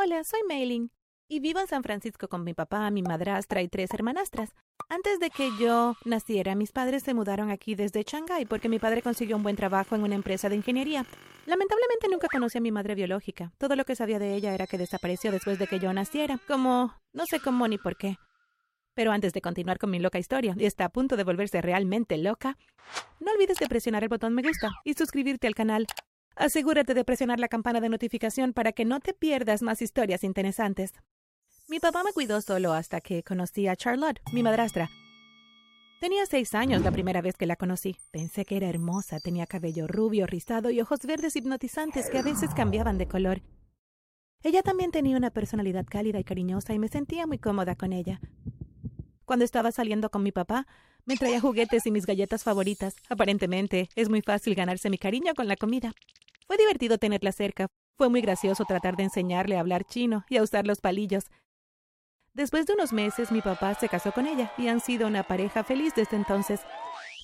Hola, soy Mailing y vivo en San Francisco con mi papá, mi madrastra y tres hermanastras. Antes de que yo naciera, mis padres se mudaron aquí desde Shanghái porque mi padre consiguió un buen trabajo en una empresa de ingeniería. Lamentablemente nunca conocí a mi madre biológica. Todo lo que sabía de ella era que desapareció después de que yo naciera, como no sé cómo ni por qué. Pero antes de continuar con mi loca historia, y está a punto de volverse realmente loca, no olvides de presionar el botón me gusta y suscribirte al canal. Asegúrate de presionar la campana de notificación para que no te pierdas más historias interesantes. Mi papá me cuidó solo hasta que conocí a Charlotte, mi madrastra. Tenía seis años la primera vez que la conocí. Pensé que era hermosa, tenía cabello rubio, rizado y ojos verdes hipnotizantes que a veces cambiaban de color. Ella también tenía una personalidad cálida y cariñosa y me sentía muy cómoda con ella. Cuando estaba saliendo con mi papá, me traía juguetes y mis galletas favoritas. Aparentemente, es muy fácil ganarse mi cariño con la comida. Fue divertido tenerla cerca. Fue muy gracioso tratar de enseñarle a hablar chino y a usar los palillos. Después de unos meses, mi papá se casó con ella y han sido una pareja feliz desde entonces.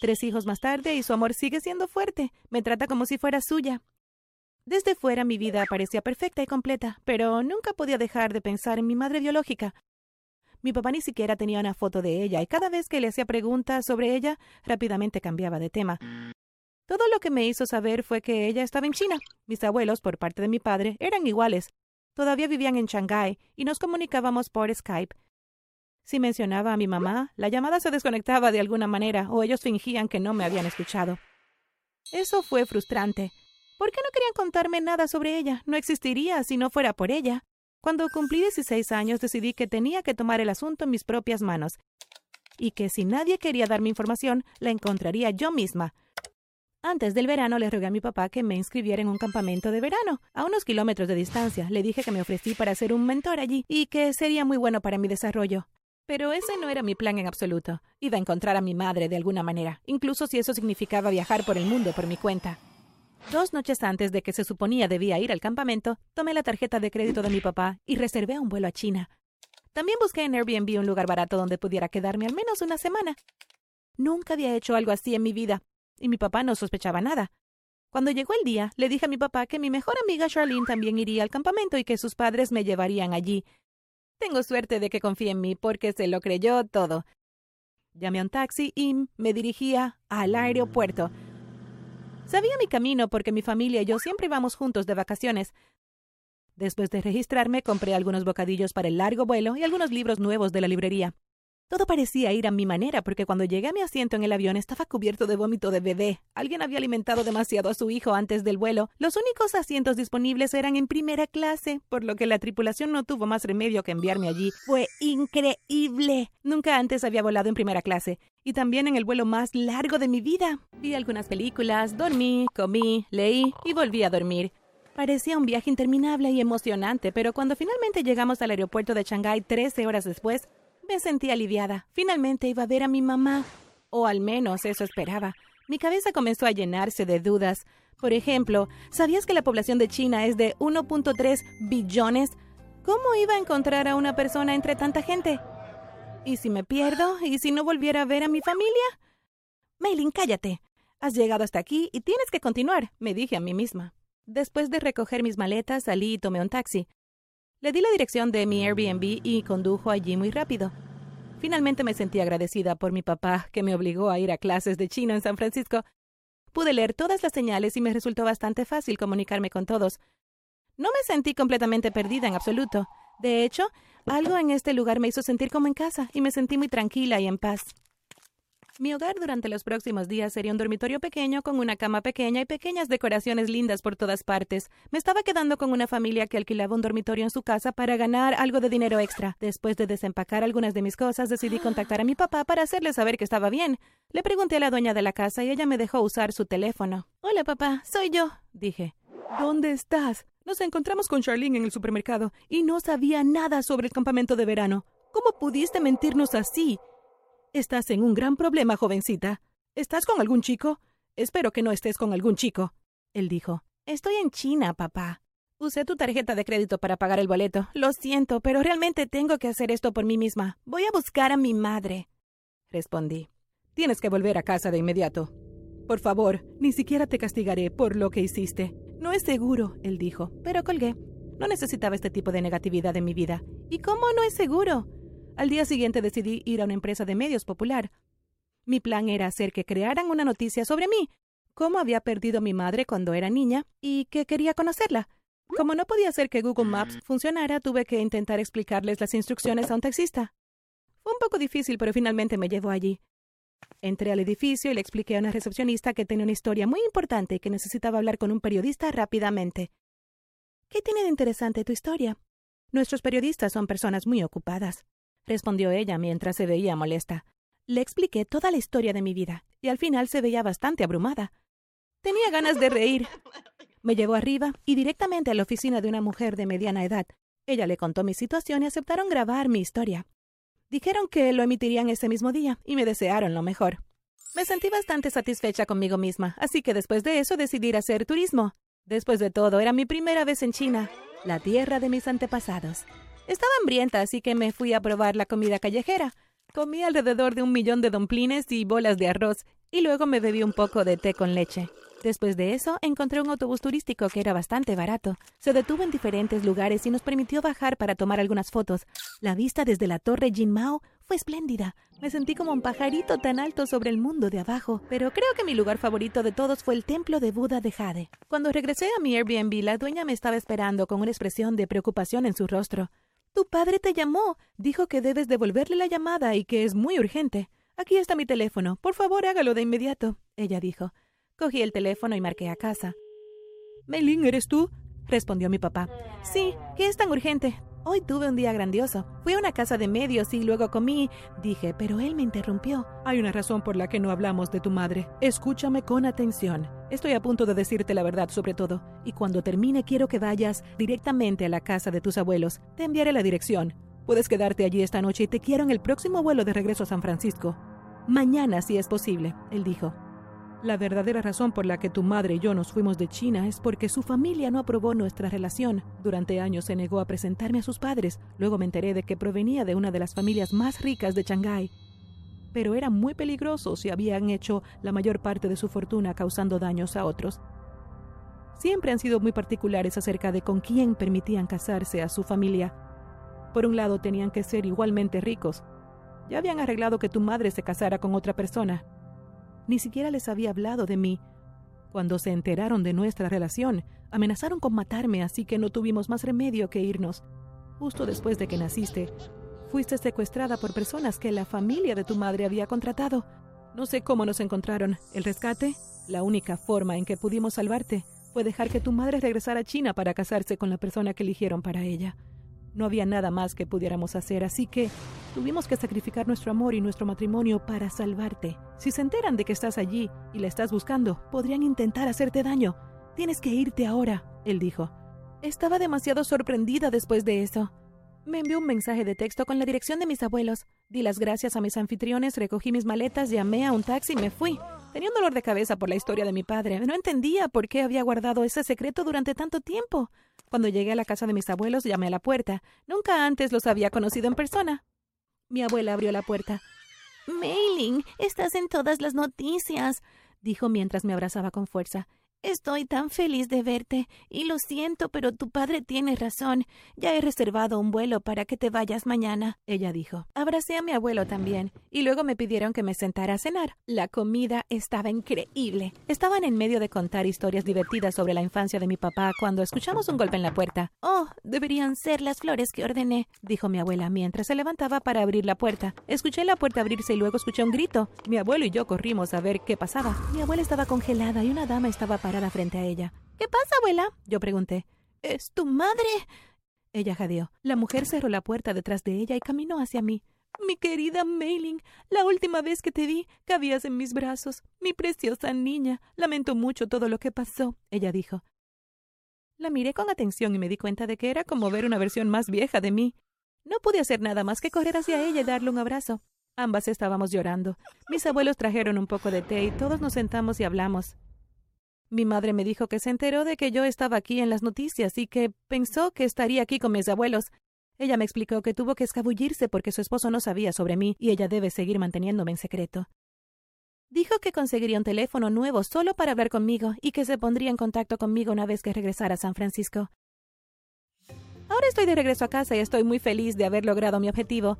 Tres hijos más tarde y su amor sigue siendo fuerte. Me trata como si fuera suya. Desde fuera mi vida parecía perfecta y completa, pero nunca podía dejar de pensar en mi madre biológica. Mi papá ni siquiera tenía una foto de ella y cada vez que le hacía preguntas sobre ella, rápidamente cambiaba de tema. Todo lo que me hizo saber fue que ella estaba en China. Mis abuelos, por parte de mi padre, eran iguales. Todavía vivían en Shanghái y nos comunicábamos por Skype. Si mencionaba a mi mamá, la llamada se desconectaba de alguna manera o ellos fingían que no me habían escuchado. Eso fue frustrante. ¿Por qué no querían contarme nada sobre ella? No existiría si no fuera por ella. Cuando cumplí 16 años decidí que tenía que tomar el asunto en mis propias manos y que si nadie quería darme información, la encontraría yo misma. Antes del verano le rogué a mi papá que me inscribiera en un campamento de verano, a unos kilómetros de distancia. Le dije que me ofrecí para ser un mentor allí y que sería muy bueno para mi desarrollo. Pero ese no era mi plan en absoluto. Iba a encontrar a mi madre de alguna manera, incluso si eso significaba viajar por el mundo por mi cuenta. Dos noches antes de que se suponía debía ir al campamento, tomé la tarjeta de crédito de mi papá y reservé un vuelo a China. También busqué en Airbnb un lugar barato donde pudiera quedarme al menos una semana. Nunca había hecho algo así en mi vida, y mi papá no sospechaba nada. Cuando llegó el día, le dije a mi papá que mi mejor amiga Charlene también iría al campamento y que sus padres me llevarían allí. Tengo suerte de que confíe en mí porque se lo creyó todo. Llamé a un taxi y me dirigía al aeropuerto. Sabía mi camino porque mi familia y yo siempre íbamos juntos de vacaciones. Después de registrarme, compré algunos bocadillos para el largo vuelo y algunos libros nuevos de la librería. Todo parecía ir a mi manera porque cuando llegué a mi asiento en el avión estaba cubierto de vómito de bebé. Alguien había alimentado demasiado a su hijo antes del vuelo. Los únicos asientos disponibles eran en primera clase, por lo que la tripulación no tuvo más remedio que enviarme allí. Fue increíble. Nunca antes había volado en primera clase. Y también en el vuelo más largo de mi vida. Vi algunas películas, dormí, comí, leí y volví a dormir. Parecía un viaje interminable y emocionante, pero cuando finalmente llegamos al aeropuerto de Shanghái 13 horas después, me sentí aliviada. Finalmente iba a ver a mi mamá. O al menos eso esperaba. Mi cabeza comenzó a llenarse de dudas. Por ejemplo, ¿sabías que la población de China es de 1.3 billones? ¿Cómo iba a encontrar a una persona entre tanta gente? ¿Y si me pierdo? ¿Y si no volviera a ver a mi familia? Maylin, cállate. Has llegado hasta aquí y tienes que continuar, me dije a mí misma. Después de recoger mis maletas, salí y tomé un taxi. Le di la dirección de mi Airbnb y condujo allí muy rápido. Finalmente me sentí agradecida por mi papá, que me obligó a ir a clases de chino en San Francisco. Pude leer todas las señales y me resultó bastante fácil comunicarme con todos. No me sentí completamente perdida en absoluto. De hecho, algo en este lugar me hizo sentir como en casa y me sentí muy tranquila y en paz. Mi hogar durante los próximos días sería un dormitorio pequeño con una cama pequeña y pequeñas decoraciones lindas por todas partes. Me estaba quedando con una familia que alquilaba un dormitorio en su casa para ganar algo de dinero extra. Después de desempacar algunas de mis cosas, decidí contactar a mi papá para hacerle saber que estaba bien. Le pregunté a la dueña de la casa y ella me dejó usar su teléfono. Hola, papá, soy yo, dije. ¿Dónde estás? Nos encontramos con Charlene en el supermercado y no sabía nada sobre el campamento de verano. ¿Cómo pudiste mentirnos así? Estás en un gran problema, jovencita. ¿Estás con algún chico? Espero que no estés con algún chico. Él dijo. Estoy en China, papá. Usé tu tarjeta de crédito para pagar el boleto. Lo siento, pero realmente tengo que hacer esto por mí misma. Voy a buscar a mi madre. Respondí. Tienes que volver a casa de inmediato. Por favor, ni siquiera te castigaré por lo que hiciste. No es seguro, él dijo, pero colgué. No necesitaba este tipo de negatividad en mi vida. ¿Y cómo no es seguro? Al día siguiente decidí ir a una empresa de medios popular. Mi plan era hacer que crearan una noticia sobre mí, cómo había perdido mi madre cuando era niña y que quería conocerla. Como no podía hacer que Google Maps funcionara, tuve que intentar explicarles las instrucciones a un taxista. Fue un poco difícil, pero finalmente me llevó allí. Entré al edificio y le expliqué a una recepcionista que tenía una historia muy importante y que necesitaba hablar con un periodista rápidamente. ¿Qué tiene de interesante tu historia? Nuestros periodistas son personas muy ocupadas, respondió ella mientras se veía molesta. Le expliqué toda la historia de mi vida, y al final se veía bastante abrumada. Tenía ganas de reír. Me llevó arriba y directamente a la oficina de una mujer de mediana edad. Ella le contó mi situación y aceptaron grabar mi historia. Dijeron que lo emitirían ese mismo día y me desearon lo mejor. Me sentí bastante satisfecha conmigo misma, así que después de eso decidí hacer turismo. Después de todo, era mi primera vez en China, la tierra de mis antepasados. Estaba hambrienta, así que me fui a probar la comida callejera. Comí alrededor de un millón de domplines y bolas de arroz, y luego me bebí un poco de té con leche. Después de eso, encontré un autobús turístico que era bastante barato. Se detuvo en diferentes lugares y nos permitió bajar para tomar algunas fotos. La vista desde la torre Jinmao fue espléndida. Me sentí como un pajarito tan alto sobre el mundo de abajo, pero creo que mi lugar favorito de todos fue el templo de Buda de Jade. Cuando regresé a mi Airbnb, la dueña me estaba esperando con una expresión de preocupación en su rostro. Tu padre te llamó. Dijo que debes devolverle la llamada y que es muy urgente. Aquí está mi teléfono. Por favor, hágalo de inmediato. Ella dijo. Cogí el teléfono y marqué a casa. Melin, ¿eres tú? respondió mi papá. Sí, ¿qué es tan urgente? Hoy tuve un día grandioso. Fui a una casa de medios y luego comí. Dije, pero él me interrumpió. Hay una razón por la que no hablamos de tu madre. Escúchame con atención. Estoy a punto de decirte la verdad sobre todo, y cuando termine quiero que vayas directamente a la casa de tus abuelos. Te enviaré la dirección. Puedes quedarte allí esta noche y te quiero en el próximo vuelo de regreso a San Francisco. Mañana, si es posible, él dijo. La verdadera razón por la que tu madre y yo nos fuimos de China es porque su familia no aprobó nuestra relación. Durante años se negó a presentarme a sus padres. Luego me enteré de que provenía de una de las familias más ricas de Shanghái. Pero era muy peligroso si habían hecho la mayor parte de su fortuna causando daños a otros. Siempre han sido muy particulares acerca de con quién permitían casarse a su familia. Por un lado tenían que ser igualmente ricos. Ya habían arreglado que tu madre se casara con otra persona, ni siquiera les había hablado de mí. Cuando se enteraron de nuestra relación, amenazaron con matarme, así que no tuvimos más remedio que irnos. Justo después de que naciste, fuiste secuestrada por personas que la familia de tu madre había contratado. No sé cómo nos encontraron. ¿El rescate? La única forma en que pudimos salvarte fue dejar que tu madre regresara a China para casarse con la persona que eligieron para ella. No había nada más que pudiéramos hacer, así que tuvimos que sacrificar nuestro amor y nuestro matrimonio para salvarte. Si se enteran de que estás allí y la estás buscando, podrían intentar hacerte daño. Tienes que irte ahora, él dijo. Estaba demasiado sorprendida después de eso. Me envió un mensaje de texto con la dirección de mis abuelos. Di las gracias a mis anfitriones, recogí mis maletas, llamé a un taxi y me fui. Tenía un dolor de cabeza por la historia de mi padre. No entendía por qué había guardado ese secreto durante tanto tiempo. Cuando llegué a la casa de mis abuelos, llamé a la puerta. Nunca antes los había conocido en persona. Mi abuela abrió la puerta. Mailing, estás en todas las noticias, dijo mientras me abrazaba con fuerza. Estoy tan feliz de verte, y lo siento, pero tu padre tiene razón. Ya he reservado un vuelo para que te vayas mañana, ella dijo. Abracé a mi abuelo también, y luego me pidieron que me sentara a cenar. La comida estaba increíble. Estaban en medio de contar historias divertidas sobre la infancia de mi papá cuando escuchamos un golpe en la puerta. Oh, deberían ser las flores que ordené, dijo mi abuela mientras se levantaba para abrir la puerta. Escuché la puerta abrirse y luego escuché un grito. Mi abuelo y yo corrimos a ver qué pasaba. Mi abuela estaba congelada y una dama estaba frente a ella. ¿Qué pasa, abuela? Yo pregunté. ¿Es tu madre? Ella jadeó. La mujer cerró la puerta detrás de ella y caminó hacia mí. Mi querida Mailing, la última vez que te vi, cabías en mis brazos. Mi preciosa niña. Lamento mucho todo lo que pasó, ella dijo. La miré con atención y me di cuenta de que era como ver una versión más vieja de mí. No pude hacer nada más que correr hacia ella y darle un abrazo. Ambas estábamos llorando. Mis abuelos trajeron un poco de té y todos nos sentamos y hablamos. Mi madre me dijo que se enteró de que yo estaba aquí en las noticias y que pensó que estaría aquí con mis abuelos. Ella me explicó que tuvo que escabullirse porque su esposo no sabía sobre mí y ella debe seguir manteniéndome en secreto. Dijo que conseguiría un teléfono nuevo solo para hablar conmigo y que se pondría en contacto conmigo una vez que regresara a San Francisco. Ahora estoy de regreso a casa y estoy muy feliz de haber logrado mi objetivo.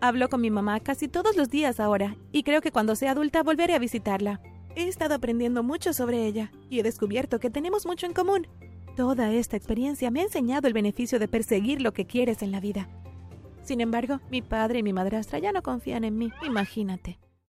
Hablo con mi mamá casi todos los días ahora y creo que cuando sea adulta volveré a visitarla. He estado aprendiendo mucho sobre ella y he descubierto que tenemos mucho en común. Toda esta experiencia me ha enseñado el beneficio de perseguir lo que quieres en la vida. Sin embargo, mi padre y mi madrastra ya no confían en mí, imagínate.